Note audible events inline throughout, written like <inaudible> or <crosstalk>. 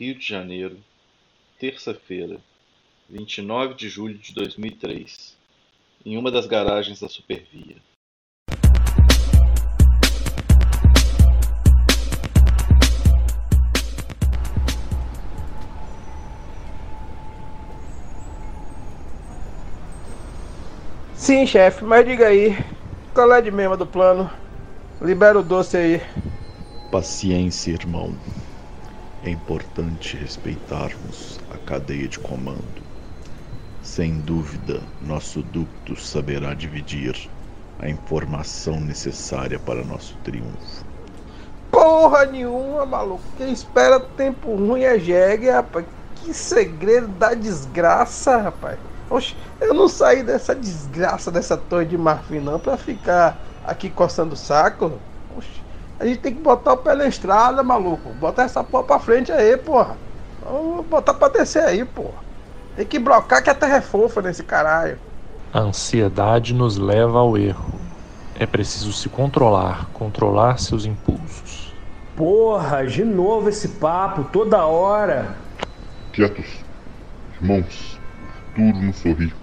Rio de Janeiro, terça-feira, 29 de julho de 2003, em uma das garagens da Supervia. Sim, chefe, mas diga aí, qual é de mesmo do plano? Libera o doce aí. Paciência, irmão. É importante respeitarmos a cadeia de comando. Sem dúvida, nosso ducto saberá dividir a informação necessária para nosso triunfo. Porra nenhuma, maluco. Quem espera tempo ruim é jegue, rapaz. Que segredo da desgraça, rapaz. Oxe, eu não saí dessa desgraça dessa torre de marfim não pra ficar aqui coçando o saco. A gente tem que botar o pé na estrada, maluco. Botar essa porra pra frente aí, porra. Vamos botar pra descer aí, porra. Tem que brocar que a terra é fofa nesse caralho. A ansiedade nos leva ao erro. É preciso se controlar, controlar seus impulsos. Porra, de novo esse papo, toda hora. Quietos, irmãos. Turno sorri.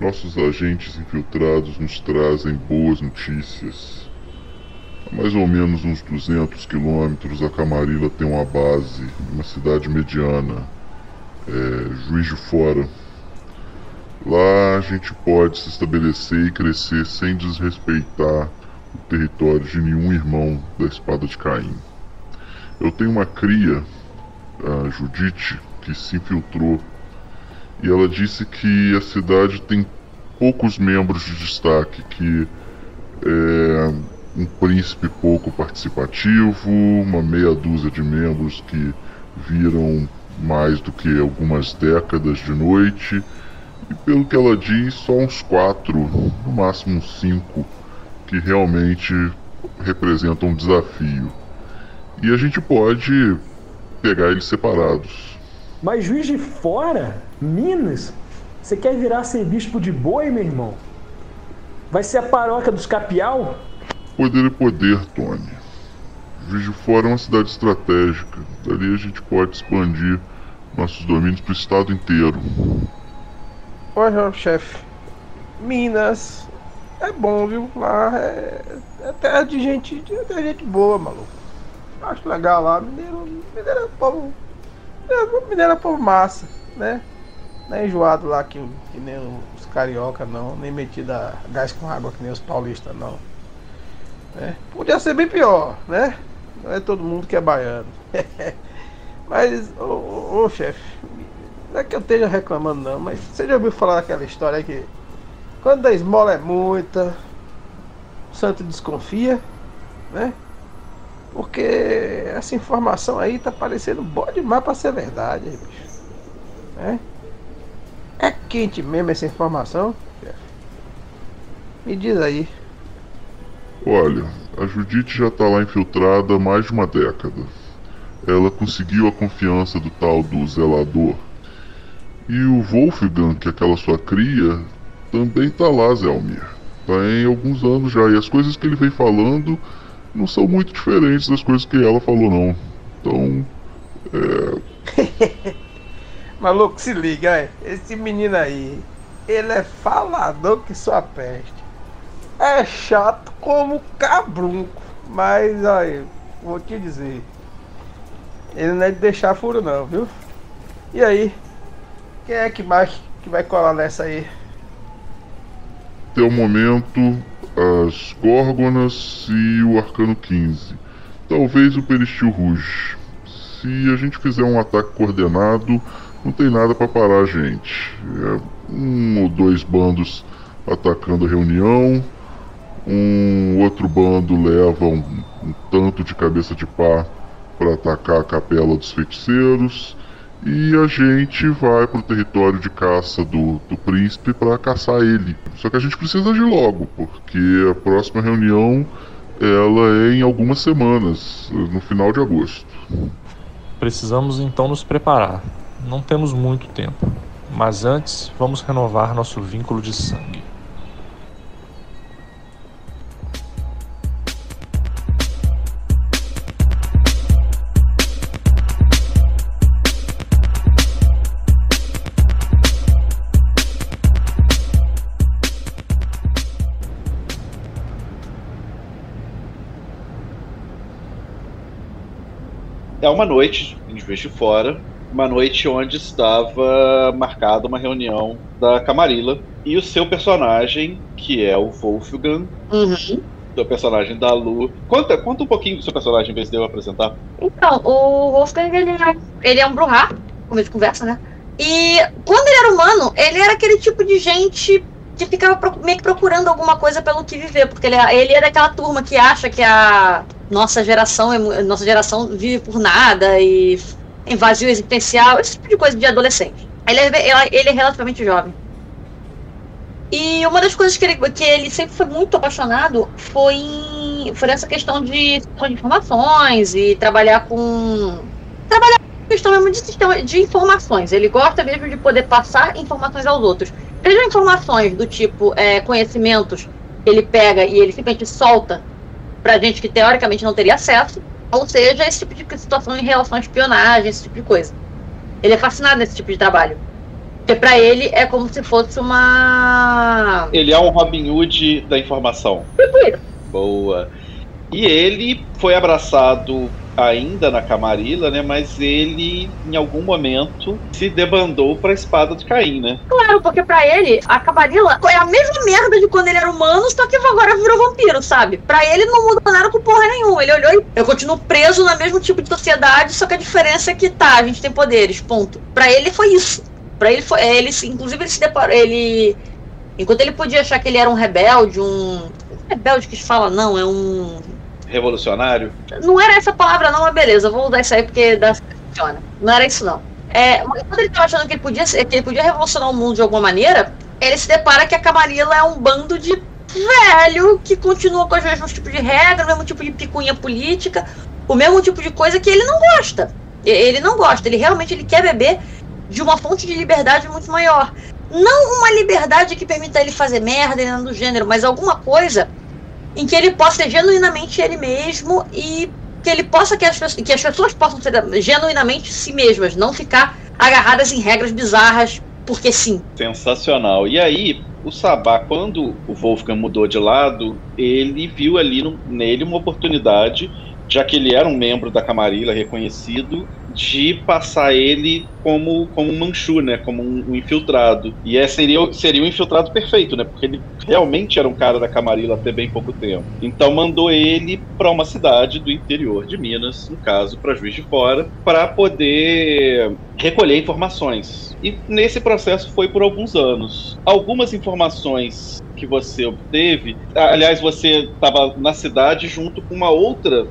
Nossos agentes infiltrados nos trazem boas notícias. A mais ou menos uns 200 quilômetros, a Camarilla tem uma base, uma cidade mediana, é, Juiz de Fora. Lá a gente pode se estabelecer e crescer sem desrespeitar o território de nenhum irmão da Espada de Caim. Eu tenho uma cria, a Judite, que se infiltrou e ela disse que a cidade tem poucos membros de destaque, que é um príncipe pouco participativo, uma meia dúzia de membros que viram mais do que algumas décadas de noite, e pelo que ela diz, só uns quatro, no máximo cinco, que realmente representam um desafio. E a gente pode pegar eles separados. Mas juiz de fora? Minas? Você quer virar ser bispo de boi, meu irmão? Vai ser a paróquia dos Capial? Poder é poder, Tony. De Fora é uma cidade estratégica. Dali a gente pode expandir nossos domínios para o estado inteiro. Olha, chefe. Minas é bom, viu? Lá é, é terra de gente, é terra de gente boa, maluco. Acho legal lá. Mineiro, mineiro é povo. Mineiro é povo massa, né? Não é enjoado lá que, que nem os carioca não, nem metido a gás com água que nem os paulistas não. É, podia ser bem pior, né? Não é todo mundo que é baiano. <laughs> mas, ô, ô, chefe, não é que eu esteja reclamando não, mas você já ouviu falar daquela história que quando a esmola é muita, o santo desconfia, né? Porque essa informação aí tá parecendo boa demais pra ser verdade, bicho. Né? É quente mesmo essa informação? chefe? Me diz aí. Olha, a Judite já tá lá infiltrada há mais de uma década. Ela conseguiu a confiança do tal do zelador. E o Wolfgang, que é aquela sua cria, também tá lá, Zelmir. Tem alguns anos já. E as coisas que ele vem falando não são muito diferentes das coisas que ela falou, não. Então. É. <laughs> Maluco, se liga, é. esse menino aí, ele é falador que sua peste. É chato como cabrunco, mas aí, vou te dizer. Ele não é de deixar furo não, viu? E aí? Quem é que mais que vai colar nessa aí? Até o momento, as Górgonas e o Arcano 15. Talvez o Peristil Rouge. Se a gente fizer um ataque coordenado, não tem nada para parar a gente. É um ou dois bandos atacando a reunião, um outro bando leva um, um tanto de cabeça de pá para atacar a capela dos feiticeiros e a gente vai pro território de caça do, do príncipe para caçar ele. Só que a gente precisa agir logo, porque a próxima reunião ela é em algumas semanas, no final de agosto. Precisamos então nos preparar. Não temos muito tempo, mas antes vamos renovar nosso vínculo de sangue. Uma noite em Juiz de Fora, uma noite onde estava marcada uma reunião da Camarilla e o seu personagem, que é o Wolfgang, Uhum. o personagem da Lu. Conta, conta um pouquinho do seu personagem, em vez de eu apresentar. Então, o Wolfgang, ele é, ele é um Bruhá, como a gente conversa, né? E quando ele era humano, ele era aquele tipo de gente que ficava meio que procurando alguma coisa pelo que viver, porque ele, ele é daquela turma que acha que a nossa geração, é, nossa geração vive por nada e em vazio existencial, esse tipo de coisa de adolescente. Ele é, ele é relativamente jovem. E uma das coisas que ele, que ele sempre foi muito apaixonado foi, foi essa questão de, de informações e trabalhar com. Trabalhar com questão mesmo de de informações. Ele gosta mesmo de poder passar informações aos outros. Sejam informações do tipo é, conhecimentos que ele pega e ele simplesmente solta pra gente que teoricamente não teria acesso, ou seja, esse tipo de situação em relação à espionagem, esse tipo de coisa. Ele é fascinado nesse tipo de trabalho. Porque pra ele é como se fosse uma. Ele é um Robin Hood da informação. Boa. E ele foi abraçado ainda na Camarilla, né? Mas ele, em algum momento, se debandou pra espada de Caim, né? Claro, porque pra ele, a Camarilla é a mesma merda de quando ele era humano, só que agora virou vampiro, sabe? Pra ele não mudou nada com porra nenhuma. Ele olhou e eu continuo preso no mesmo tipo de sociedade, só que a diferença é que tá, a gente tem poderes, ponto. Pra ele foi isso. Pra ele foi. Ele, se- inclusive, ele se deparou. Ele. Enquanto ele podia achar que ele era um rebelde, um. Rebelde que se fala, não, é um. Revolucionário. Não era essa palavra, não, mas beleza, vou usar isso aí porque dá, funciona. Não era isso, não. É, quando ele tava achando que ele, podia, que ele podia revolucionar o mundo de alguma maneira, ele se depara que a Camarilla é um bando de velho que continua com os mesmos tipos de regras, o mesmo tipo de picuinha política, o mesmo tipo de coisa que ele não gosta. Ele não gosta, ele realmente ele quer beber de uma fonte de liberdade muito maior. Não uma liberdade que permita ele fazer merda e nada do gênero, mas alguma coisa em que ele possa ser genuinamente ele mesmo e que ele possa que as, pessoas- que as pessoas possam ser genuinamente si mesmas, não ficar agarradas em regras bizarras porque sim. Sensacional. E aí, o Sabá, quando o Wolfgang mudou de lado, ele viu ali no- nele uma oportunidade, já que ele era um membro da Camarilla reconhecido, de passar ele como, como um Manchu, né? Como um, um infiltrado. E é, seria, seria o infiltrado perfeito, né? Porque ele realmente era um cara da Camarilla até bem pouco tempo. Então mandou ele para uma cidade do interior de Minas, no caso, para Juiz de Fora, para poder recolher informações. E nesse processo foi por alguns anos. Algumas informações que você obteve, aliás, você estava na cidade junto com uma outra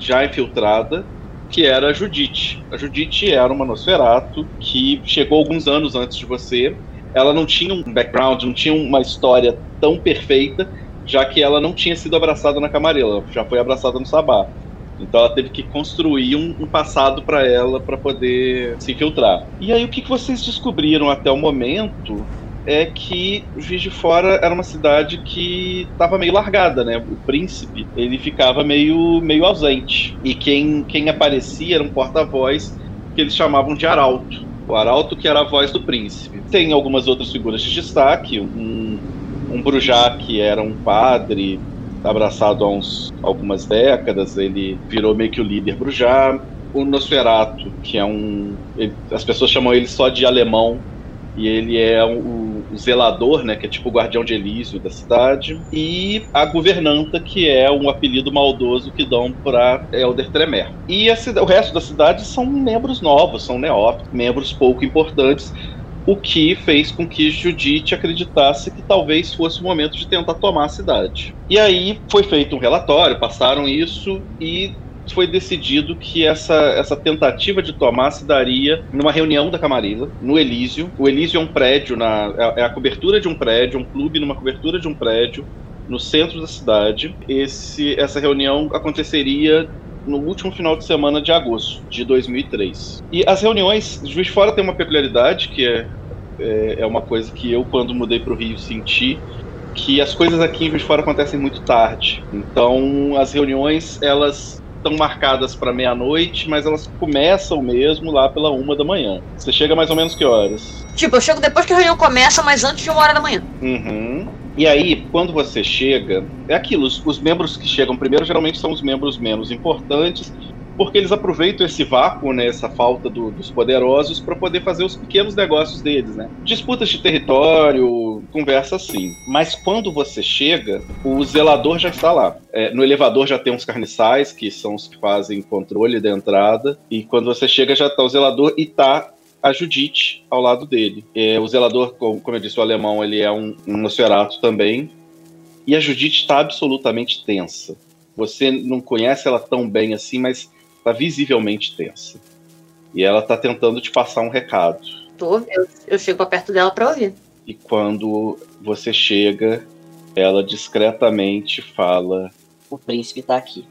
já infiltrada, que era a Judite. A Judite era uma Nosferato que chegou alguns anos antes de você. Ela não tinha um background, não tinha uma história tão perfeita, já que ela não tinha sido abraçada na Camarilla, ela já foi abraçada no Sabá. Então ela teve que construir um, um passado para ela para poder se infiltrar. E aí o que, que vocês descobriram até o momento é que Juiz de Fora era uma cidade que estava meio largada, né? O príncipe, ele ficava meio, meio ausente. E quem, quem aparecia era um porta-voz que eles chamavam de Arauto. O Arauto que era a voz do príncipe. Tem algumas outras figuras de destaque, um, um Brujá que era um padre abraçado há uns, algumas décadas, ele virou meio que o líder Brujá. O Nosferato, que é um... ele- as pessoas chamam ele só de alemão, e ele é o, o zelador, né, que é tipo o guardião de Elísio da cidade, e a governanta, que é um apelido maldoso que dão para Elder Tremer. E o resto da cidade são membros novos, são neófitos, membros pouco importantes, o que fez com que Judite acreditasse que talvez fosse o momento de tentar tomar a cidade. E aí foi feito um relatório, passaram isso e foi decidido que essa, essa tentativa de tomar se daria numa reunião da Camarilla, no Elísio. O Elísio é um prédio, na, é é a cobertura de um prédio, um clube numa cobertura de um prédio, no centro da cidade. Esse, essa reunião aconteceria no último final de semana de agosto de 2003. E as reuniões, Juiz de Fora tem uma peculiaridade que é, é, é uma coisa que eu, quando mudei para o Rio, senti que as coisas aqui em Juiz de Fora acontecem muito tarde. Então, as reuniões, elas estão marcadas para meia-noite, mas elas começam mesmo lá pela uma da manhã. Você chega mais ou menos que horas? Tipo, eu chego depois que a reunião começa, mas antes de uma hora da manhã. Uhum. E aí, quando você chega, é aquilo, os, os membros que chegam primeiro geralmente são os membros menos importantes, porque eles aproveitam esse vácuo, né, essa falta do, dos poderosos, para poder fazer os pequenos negócios deles, né? Disputas de território, conversa assim. Mas quando você chega, o zelador já está lá. É, no elevador já tem uns carniçais, que são os que fazem controle da entrada, e quando você chega já está o zelador e tá a Judite ao lado dele. É, o zelador, como, eu disse, o alemão, ele é um, um também. E a Judite está absolutamente tensa. Você não conhece ela tão bem assim, mas está visivelmente tensa. E ela está tentando te passar um recado. Tô, eu, eu chego perto dela para ouvir. E quando você chega, ela discretamente fala: O príncipe está aqui.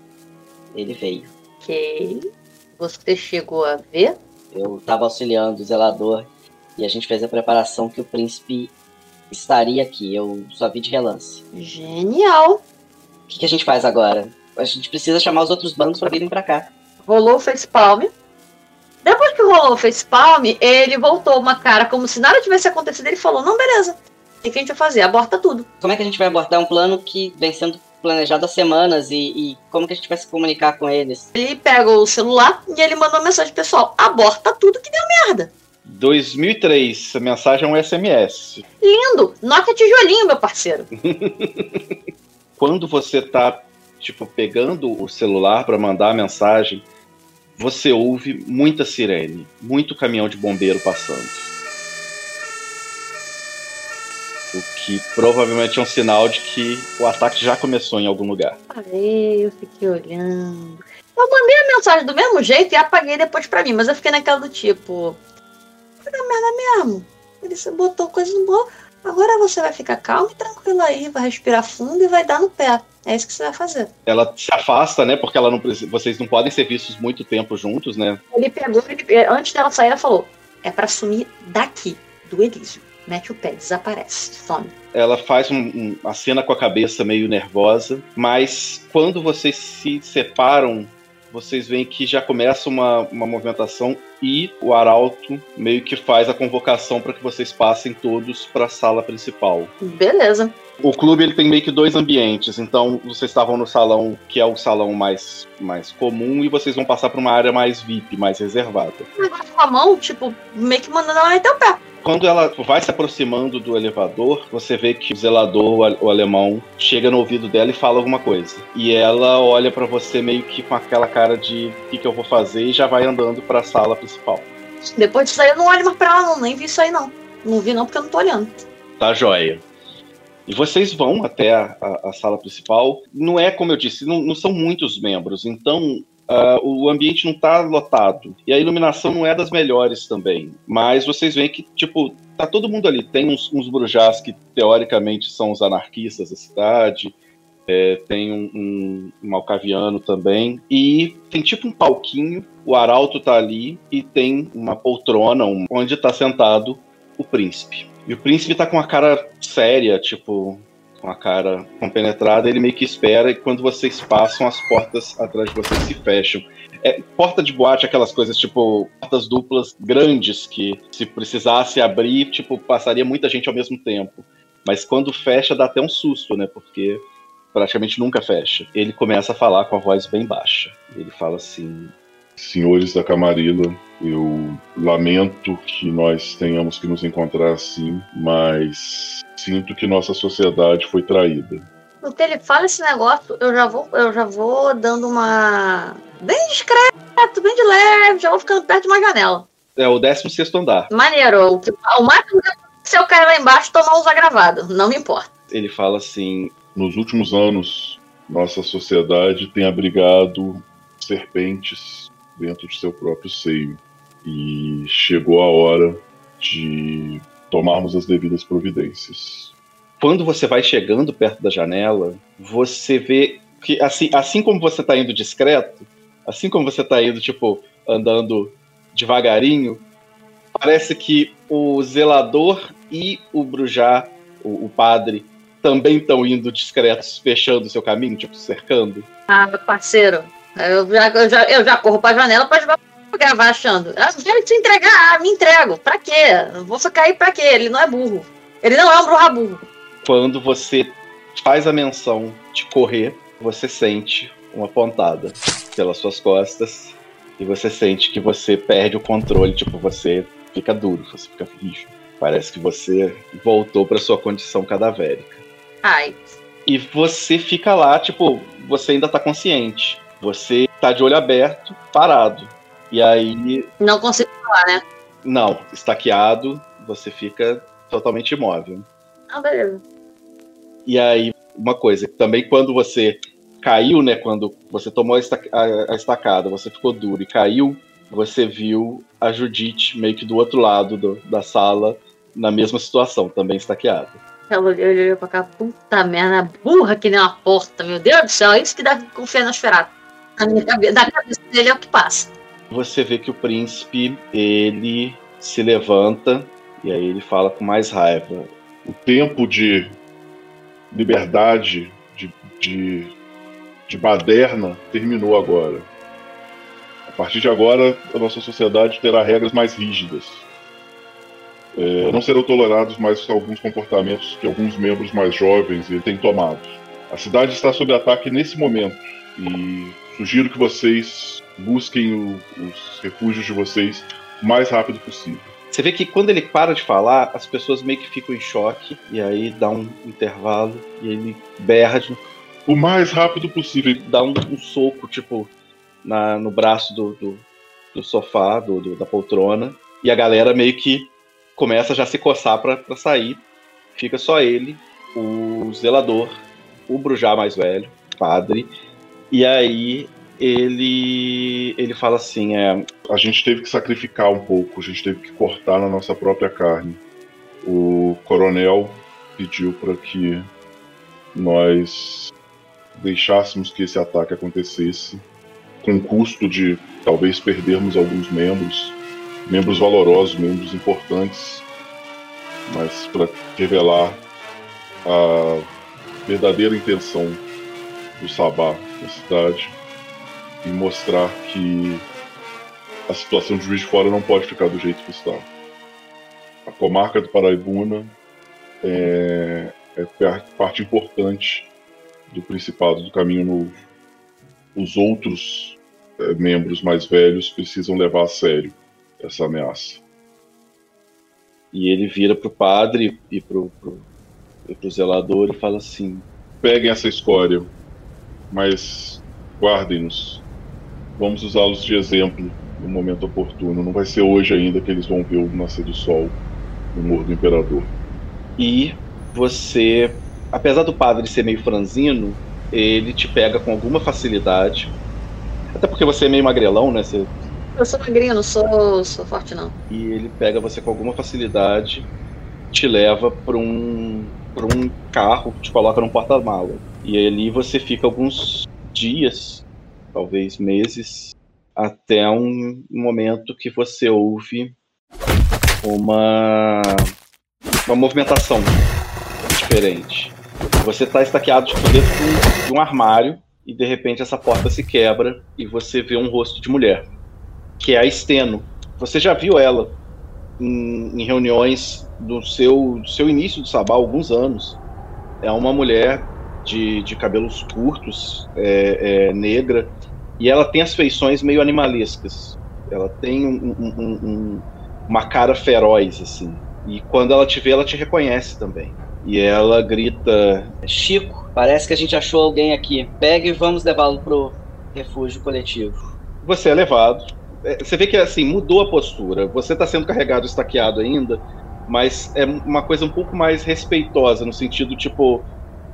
Ele veio. Ok. Você chegou a ver? Eu estava auxiliando o zelador e a gente fez a preparação que o príncipe estaria aqui. Eu só vi de relance. Genial! O que, que a gente faz agora? A gente precisa chamar os outros bancos para virem para cá. Rolou o facepalm. Depois que rolou o facepalm, ele voltou uma cara como se nada tivesse acontecido. Ele falou: Não, beleza. O que a gente vai fazer? Aborta tudo. Como é que a gente vai abortar um plano que vem sendo planejado há semanas e, e, como que a gente vai se comunicar com eles? Ele pega o celular e ele mandou uma mensagem pessoal: aborta tudo que deu merda. 2003, a mensagem é um SMS. Lindo! Nokia tijolinho, meu parceiro. <laughs> Quando você tá, tipo, pegando o celular para mandar a mensagem, você ouve muita sirene, muito caminhão de bombeiro passando. O que provavelmente é um sinal de que o ataque já começou em algum lugar. Parei, eu fiquei olhando. Eu mandei a mensagem do mesmo jeito e apaguei depois pra mim, mas eu fiquei naquela do tipo. Foi da merda mesmo. Ele botou coisa no. Agora você vai ficar calmo e tranquilo aí, vai respirar fundo e vai dar no pé. É isso que você vai fazer. Ela se afasta, né? Porque ela não vocês não podem ser vistos muito tempo juntos, né? Ele pegou, ele, antes dela sair, ela falou: é para sumir daqui, do Elísio mete o pé, desaparece, some. Ela faz um, um, a cena com a cabeça meio nervosa, mas quando vocês se separam, vocês veem que já começa uma, uma movimentação e o Arauto meio que faz a convocação para que vocês passem todos para a sala principal. Beleza. O clube ele tem meio que dois ambientes, então vocês estavam no salão que é o salão mais, mais comum e vocês vão passar para uma área mais VIP, mais reservada. O negócio com a mão, tipo, meio que mandando ela meter o pé. Quando ela vai se aproximando do elevador, você vê que o zelador, o alemão, chega no ouvido dela e fala alguma coisa. E ela olha para você meio que com aquela cara de o que, que eu vou fazer e já vai andando para a sala principal. Depois disso aí eu não olho mais pra ela, não. Nem vi isso aí, não. Não vi, não, porque eu não tô olhando. Tá joia. E vocês vão até a, a, a, sala principal. Não é, como eu disse, não, não são muitos membros. Então, Uh, o ambiente não está lotado. E a iluminação não é das melhores também. Mas vocês veem que, tipo, tá todo mundo ali. Tem uns, uns brujás que, teoricamente, são os anarquistas da cidade. É, tem um, um, um malcaviano também. E tem tipo um palquinho. O arauto tá ali e tem uma poltrona um, onde está sentado o príncipe. E o príncipe tá com uma cara séria, tipo, com a cara compenetrada, ele meio que espera e quando vocês passam, as portas atrás de vocês se fecham. É, porta de boate, aquelas coisas tipo portas duplas grandes que se precisasse abrir, tipo, passaria muita gente ao mesmo tempo. Mas quando fecha dá até um susto, né? Porque praticamente nunca fecha. Ele começa a falar com a voz bem baixa. Ele fala assim: Senhores da Camarilla, eu lamento que nós tenhamos que nos encontrar assim, mas sinto que nossa sociedade foi traída. No que ele fala esse negócio, eu já vou, eu já vou dando uma bem discreto, bem de leve, já vou ficando perto de uma janela. É o 16 andar. Maneiro. O, o máximo se eu cair lá embaixo tomar uns agravados, não me importa. Ele fala assim: nos últimos anos, nossa sociedade tem abrigado serpentes dentro de seu próprio seio. E chegou a hora de tomarmos as devidas providências. Quando você vai chegando perto da janela, você vê que, assim, assim como você está indo discreto, assim como você está indo, tipo, andando devagarinho, parece que o zelador e o brujá, o, o padre, também estão indo discretos, fechando o seu caminho, tipo, cercando. Ah, meu parceiro, eu já, eu já, eu já corro pra janela pra gravar achando. Ah, quero te entregar, ah, me entrego. Pra quê? vou ficar aí pra quê? Ele não é burro. Ele não é um bruxa burro. Quando você faz a menção de correr, você sente uma pontada pelas suas costas e você sente que você perde o controle, tipo, você fica duro, você fica rígido. Parece que você voltou para sua condição cadavérica. Ai. E você fica lá, tipo, você ainda tá consciente. Você tá de olho aberto, parado. E aí. Não consigo falar, né? Não, estaqueado, você fica totalmente imóvel. Ah, beleza. E aí, uma coisa, também quando você caiu, né? Quando você tomou a, estaca, a, a estacada, você ficou duro e caiu, você viu a Judite meio que do outro lado do, da sala, na mesma situação, também estaqueada. Ela olhou pra cá, puta merda, burra que nem uma porta, meu Deus do céu, é isso que dá confiar no Nosferatu. Na minha cabeça, cabeça dele é o que passa. Você vê que o príncipe, ele se levanta e aí ele fala com mais raiva. O tempo de liberdade, de, de, de baderna, terminou agora. A partir de agora, a nossa sociedade terá regras mais rígidas. É, não serão tolerados mais alguns comportamentos que alguns membros mais jovens têm tomado. A cidade está sob ataque nesse momento e sugiro que vocês busquem o, os refúgios de vocês o mais rápido possível. Você vê que quando ele para de falar, as pessoas meio que ficam em choque, e aí dá um intervalo, e ele berra de... o mais rápido possível. Dá um, um soco, tipo, na, no braço do, do, do sofá, do, do, da poltrona, e a galera meio que começa já a se coçar para sair. Fica só ele, o zelador, o Brujá mais velho, padre, e aí ele ele fala assim, é, a gente teve que sacrificar um pouco, a gente teve que cortar na nossa própria carne. O coronel pediu para que nós deixássemos que esse ataque acontecesse, com custo de talvez perdermos alguns membros, membros valorosos, membros importantes, mas para revelar a verdadeira intenção do Sabá na cidade e mostrar que a situação de Juiz de Fora não pode ficar do jeito que está. A comarca do Paraibuna é, é parte importante do Principado do Caminho Novo. Os outros é, membros mais velhos precisam levar a sério essa ameaça. E ele vira para o padre e para o zelador e fala assim: Peguem essa escória, mas guardem-nos. Vamos usá-los de exemplo no momento oportuno. Não vai ser hoje ainda que eles vão ver o nascer do sol no Morro do Imperador. E você, apesar do padre ser meio franzino, ele te pega com alguma facilidade. Até porque você é meio magrelão, né? Você... Eu sou magrinho, não sou, sou forte, não. E ele pega você com alguma facilidade, te leva para um, pra um carro, te coloca num porta-mala. E ali você fica alguns dias, talvez meses, até um momento que você ouve uma, uma movimentação diferente. Você está estaqueado tipo, dentro de um, de um armário e de repente essa porta se quebra e você vê um rosto de mulher, que é a Steno. Você já viu ela em, em reuniões do seu, do seu início do Sabá alguns anos. É uma mulher de, de cabelos curtos, é, é, negra, e ela tem as feições meio animalescas. Ela tem um, um, um, uma cara feroz, assim. E quando ela te vê, ela te reconhece também. E ela grita: Chico, parece que a gente achou alguém aqui. Pegue e vamos levá-lo pro refúgio coletivo. Você é levado. É, você vê que assim mudou a postura. Você está sendo carregado, estaqueado ainda, mas é uma coisa um pouco mais respeitosa no sentido tipo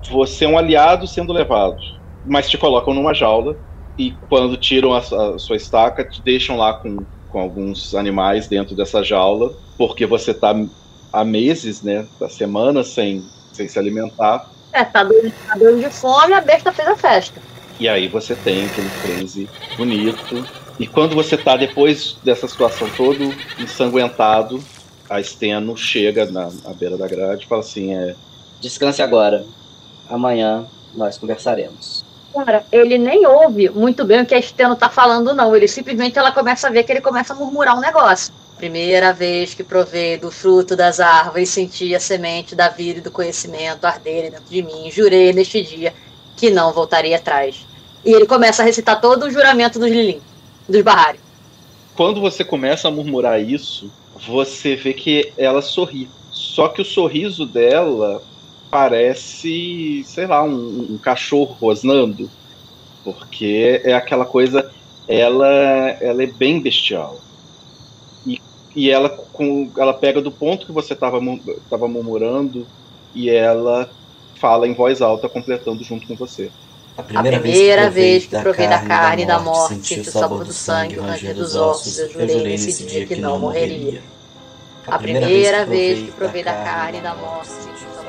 você é um aliado sendo levado, mas te colocam numa jaula e quando tiram a, a sua estaca, te deixam lá com, com alguns animais dentro dessa jaula, porque você está há meses, né, há semanas sem, sem se alimentar. É, tá doido, tá de fome, a besta fez a festa. E aí você tem aquele frenzy bonito. E quando você tá depois dessa situação todo ensanguentado, a Steno chega na, na beira da grade e fala assim, é... Descanse agora. Amanhã nós conversaremos. Cara, ele nem ouve muito bem o que a Steno tá falando, não. Ele simplesmente ela começa a ver que ele começa a murmurar um negócio. Primeira vez que provei do fruto das árvores, senti a semente da vida e do conhecimento arder dentro de mim. Jurei neste dia que não voltaria atrás. E ele começa a recitar todo o juramento dos Lilim, dos Barrari. quando você começa a murmurar isso, você vê que ela sorri. Só que o sorriso dela parece, sei lá, um, um cachorro rosnando. Porque é aquela coisa. Ela, ela é bem bestial. E, e ela, com, ela pega do ponto que você estava tava murmurando e ela fala em voz alta, completando junto com você. A primeira, a primeira vez que provei da carne e da morte, senti o sabor do sangue, o ranger dos ossos, eu jurei nesse dia que não morreria. A primeira vez que provei da carne e da morte, senti o